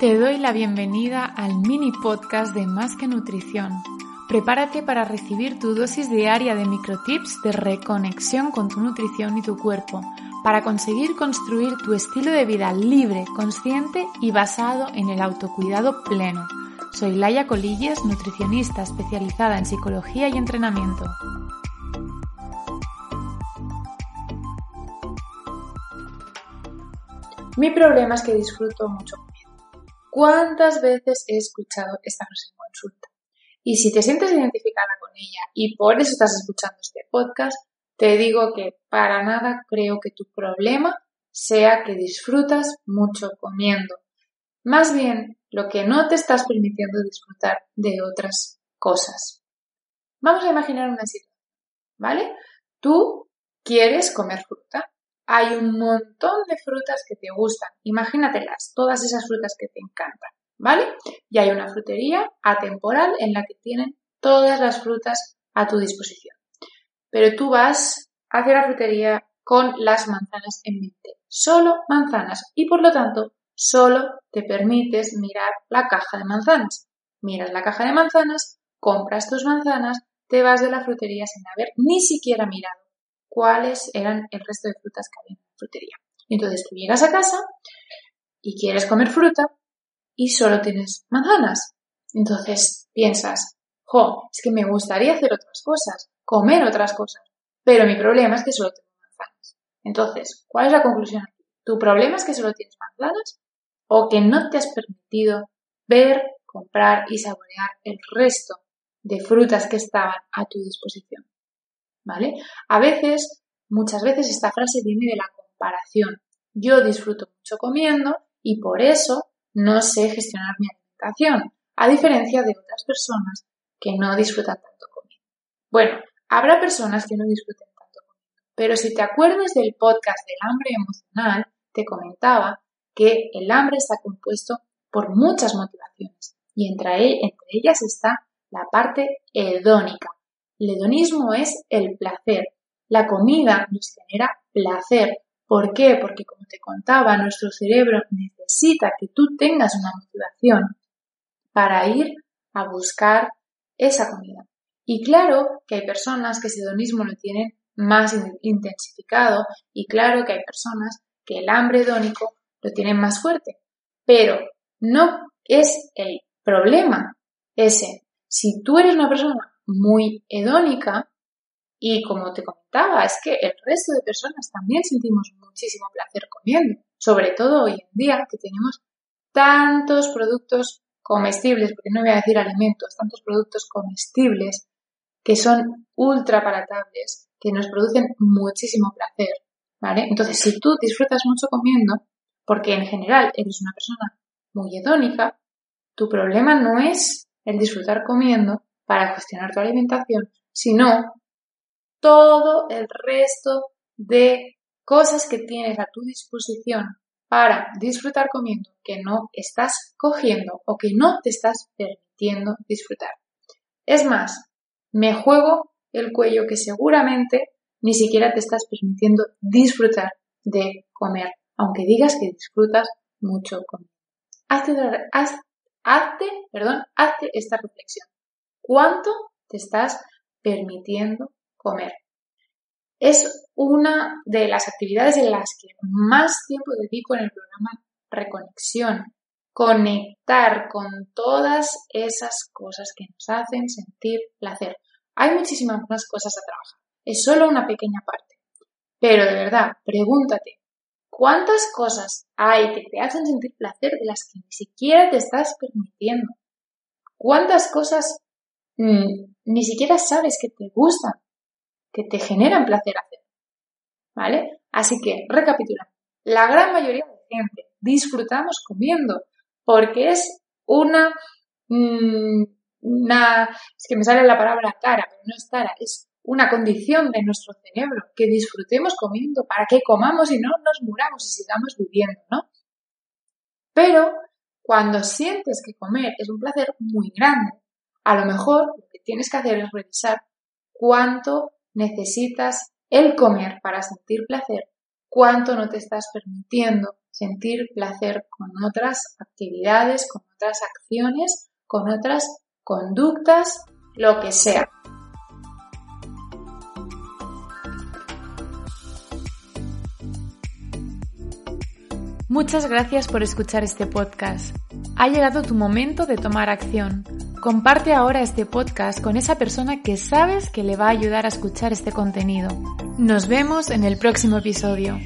Te doy la bienvenida al mini podcast de Más que Nutrición. Prepárate para recibir tu dosis diaria de microtips de reconexión con tu nutrición y tu cuerpo, para conseguir construir tu estilo de vida libre, consciente y basado en el autocuidado pleno. Soy Laia Colilles, nutricionista especializada en psicología y entrenamiento. Mi problema es que disfruto mucho ¿Cuántas veces he escuchado esta consulta? Y si te sientes identificada con ella y por eso estás escuchando este podcast, te digo que para nada creo que tu problema sea que disfrutas mucho comiendo. Más bien, lo que no te estás permitiendo disfrutar de otras cosas. Vamos a imaginar una situación, ¿vale? Tú quieres comer fruta hay un montón de frutas que te gustan. Imagínatelas, todas esas frutas que te encantan, ¿vale? Y hay una frutería atemporal en la que tienen todas las frutas a tu disposición. Pero tú vas hacia la frutería con las manzanas en mente. Solo manzanas. Y por lo tanto, solo te permites mirar la caja de manzanas. Miras la caja de manzanas, compras tus manzanas, te vas de la frutería sin haber ni siquiera mirado cuáles eran el resto de frutas que había en la frutería. Entonces tú llegas a casa y quieres comer fruta y solo tienes manzanas. Entonces piensas, jo, es que me gustaría hacer otras cosas, comer otras cosas, pero mi problema es que solo tengo manzanas. Entonces, ¿cuál es la conclusión? ¿Tu problema es que solo tienes manzanas o que no te has permitido ver, comprar y saborear el resto de frutas que estaban a tu disposición? ¿Vale? A veces, muchas veces esta frase viene de la comparación. Yo disfruto mucho comiendo y por eso no sé gestionar mi alimentación, a diferencia de otras personas que no disfrutan tanto comiendo. Bueno, habrá personas que no disfruten tanto comiendo, pero si te acuerdas del podcast del hambre emocional, te comentaba que el hambre está compuesto por muchas motivaciones y entre, entre ellas está la parte hedónica, el hedonismo es el placer. La comida nos genera placer. ¿Por qué? Porque como te contaba, nuestro cerebro necesita que tú tengas una motivación para ir a buscar esa comida. Y claro que hay personas que ese hedonismo lo tienen más intensificado y claro que hay personas que el hambre hedónico lo tienen más fuerte. Pero no es el problema ese. Si tú eres una persona muy hedónica y como te comentaba, es que el resto de personas también sentimos muchísimo placer comiendo, sobre todo hoy en día que tenemos tantos productos comestibles, porque no voy a decir alimentos, tantos productos comestibles que son ultra palatables, que nos producen muchísimo placer, ¿vale? Entonces, si tú disfrutas mucho comiendo, porque en general eres una persona muy hedónica, tu problema no es el disfrutar comiendo, para gestionar tu alimentación, sino todo el resto de cosas que tienes a tu disposición para disfrutar comiendo que no estás cogiendo o que no te estás permitiendo disfrutar. Es más, me juego el cuello que seguramente ni siquiera te estás permitiendo disfrutar de comer, aunque digas que disfrutas mucho comer. Hazte, hazte, perdón, hazte esta reflexión cuánto te estás permitiendo comer. Es una de las actividades en las que más tiempo dedico en el programa Reconexión. Conectar con todas esas cosas que nos hacen sentir placer. Hay muchísimas más cosas a trabajar. Es solo una pequeña parte. Pero de verdad, pregúntate, ¿cuántas cosas hay que te hacen sentir placer de las que ni siquiera te estás permitiendo? ¿Cuántas cosas ni siquiera sabes que te gustan, que te generan placer hacer. ¿Vale? Así que, recapitulando, la gran mayoría de gente disfrutamos comiendo porque es una, mm, una, es que me sale la palabra cara, pero no es cara, es una condición de nuestro cerebro, que disfrutemos comiendo para que comamos y no nos muramos y sigamos viviendo, ¿no? Pero cuando sientes que comer es un placer muy grande, a lo mejor lo que tienes que hacer es revisar cuánto necesitas el comer para sentir placer, cuánto no te estás permitiendo sentir placer con otras actividades, con otras acciones, con otras conductas, lo que sea. Muchas gracias por escuchar este podcast. Ha llegado tu momento de tomar acción. Comparte ahora este podcast con esa persona que sabes que le va a ayudar a escuchar este contenido. Nos vemos en el próximo episodio.